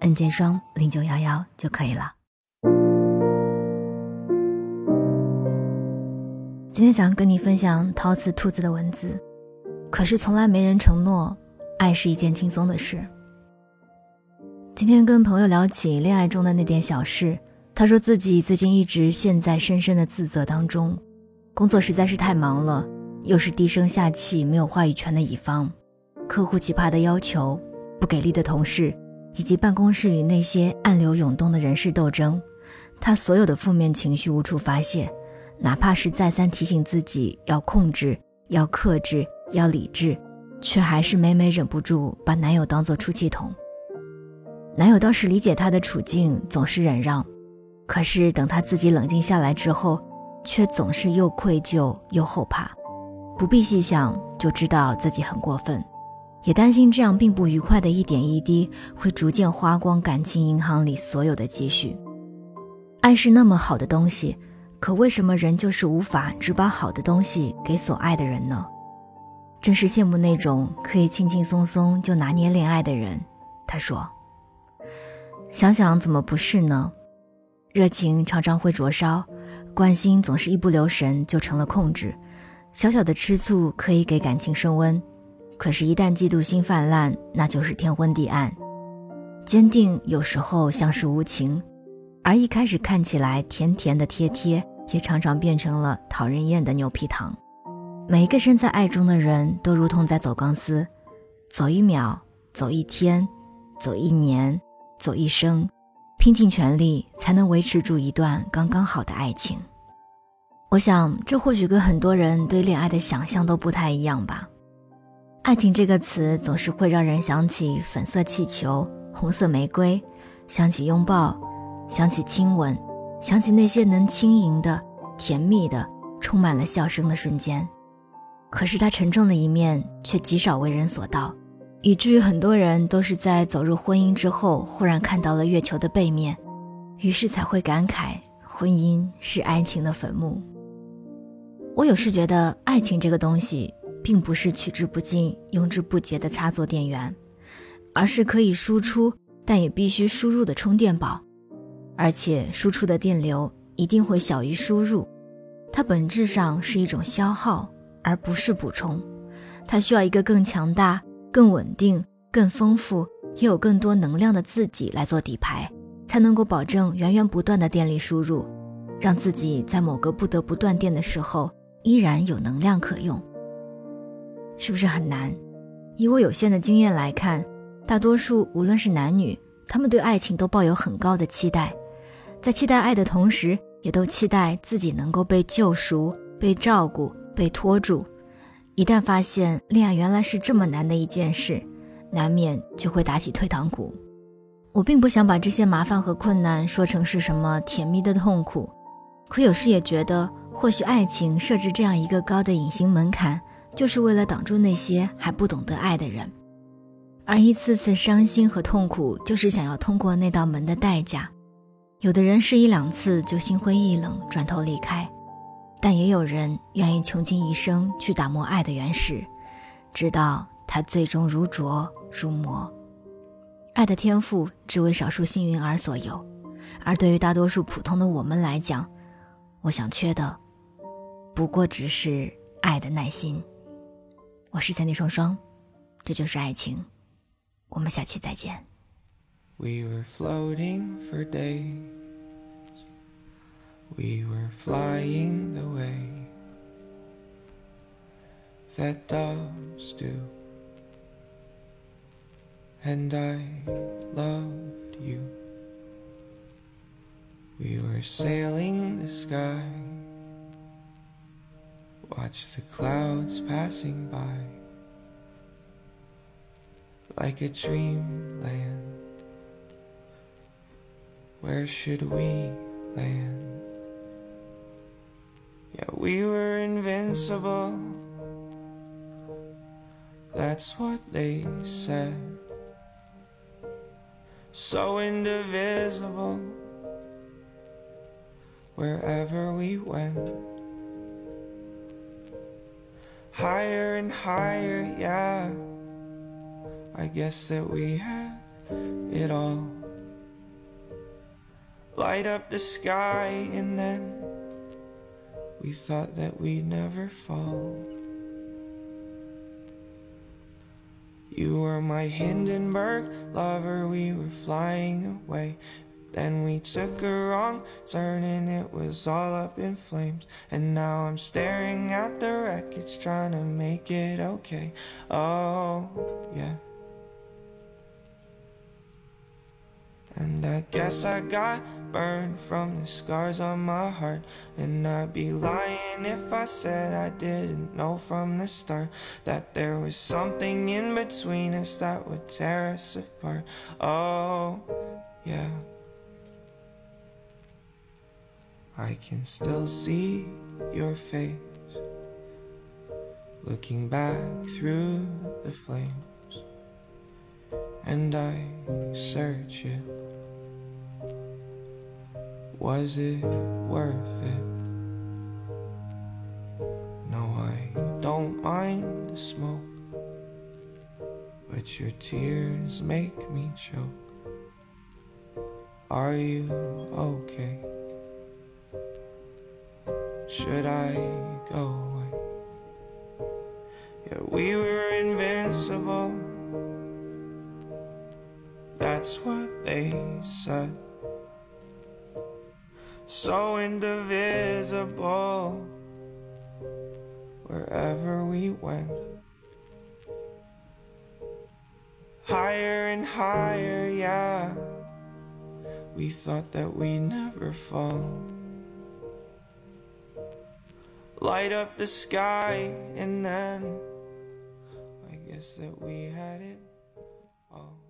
N 键双零九幺幺就可以了。今天想跟你分享陶瓷兔子的文字，可是从来没人承诺，爱是一件轻松的事。今天跟朋友聊起恋爱中的那点小事，他说自己最近一直陷在深深的自责当中，工作实在是太忙了，又是低声下气、没有话语权的乙方，客户奇葩的要求，不给力的同事。以及办公室里那些暗流涌动的人事斗争，他所有的负面情绪无处发泄，哪怕是再三提醒自己要控制、要克制、要理智，却还是每每忍不住把男友当作出气筒。男友倒是理解她的处境，总是忍让，可是等她自己冷静下来之后，却总是又愧疚又后怕，不必细想就知道自己很过分。也担心这样并不愉快的一点一滴会逐渐花光感情银行里所有的积蓄。爱是那么好的东西，可为什么人就是无法只把好的东西给所爱的人呢？真是羡慕那种可以轻轻松松就拿捏恋爱的人。他说：“想想怎么不是呢？热情常常会灼烧，关心总是一不留神就成了控制，小小的吃醋可以给感情升温。”可是，一旦嫉妒心泛滥，那就是天昏地暗。坚定有时候像是无情，而一开始看起来甜甜的贴贴，也常常变成了讨人厌的牛皮糖。每一个身在爱中的人都如同在走钢丝，走一秒，走一天，走一年，走一生，拼尽全力才能维持住一段刚刚好的爱情。我想，这或许跟很多人对恋爱的想象都不太一样吧。爱情这个词总是会让人想起粉色气球、红色玫瑰，想起拥抱，想起亲吻，想起那些能轻盈的、甜蜜的、充满了笑声的瞬间。可是它沉重的一面却极少为人所道，以至于很多人都是在走入婚姻之后，忽然看到了月球的背面，于是才会感慨婚姻是爱情的坟墓。我有时觉得，爱情这个东西。并不是取之不尽、用之不竭的插座电源，而是可以输出但也必须输入的充电宝，而且输出的电流一定会小于输入。它本质上是一种消耗，而不是补充。它需要一个更强大、更稳定、更丰富，也有更多能量的自己来做底牌，才能够保证源源不断的电力输入，让自己在某个不得不断电的时候依然有能量可用。是不是很难？以我有限的经验来看，大多数无论是男女，他们对爱情都抱有很高的期待，在期待爱的同时，也都期待自己能够被救赎、被照顾、被拖住。一旦发现恋爱原来是这么难的一件事，难免就会打起退堂鼓。我并不想把这些麻烦和困难说成是什么甜蜜的痛苦，可有时也觉得，或许爱情设置这样一个高的隐形门槛。就是为了挡住那些还不懂得爱的人，而一次次伤心和痛苦，就是想要通过那道门的代价。有的人是一两次就心灰意冷，转头离开，但也有人愿意穷尽一生去打磨爱的原始，直到它最终如琢如磨。爱的天赋只为少数幸运儿所有，而对于大多数普通的我们来讲，我想缺的，不过只是爱的耐心。我是三弟双双，这就是爱情。我们下期再见。We were floating for days. We were flying the way that doves do. And I loved you. We were sailing the sky. Watch the clouds passing by like a dreamland Where should we land? Yeah, we were invincible. That's what they said. So indivisible. Wherever we went. Higher and higher, yeah. I guess that we had it all. Light up the sky, and then we thought that we'd never fall. You were my Hindenburg lover, we were flying away. Then we took a wrong turn and it was all up in flames. And now I'm staring at the wreckage, trying to make it okay. Oh, yeah. And I guess I got burned from the scars on my heart. And I'd be lying if I said I didn't know from the start that there was something in between us that would tear us apart. Oh, yeah. I can still see your face looking back through the flames, and I search it. Was it worth it? No, I don't mind the smoke, but your tears make me choke. Are you okay? Should I go? Yeah, we were invincible. That's what they said. So indivisible. Wherever we went. Higher and higher, yeah. We thought that we'd never fall light up the sky, and then guess that we had it all.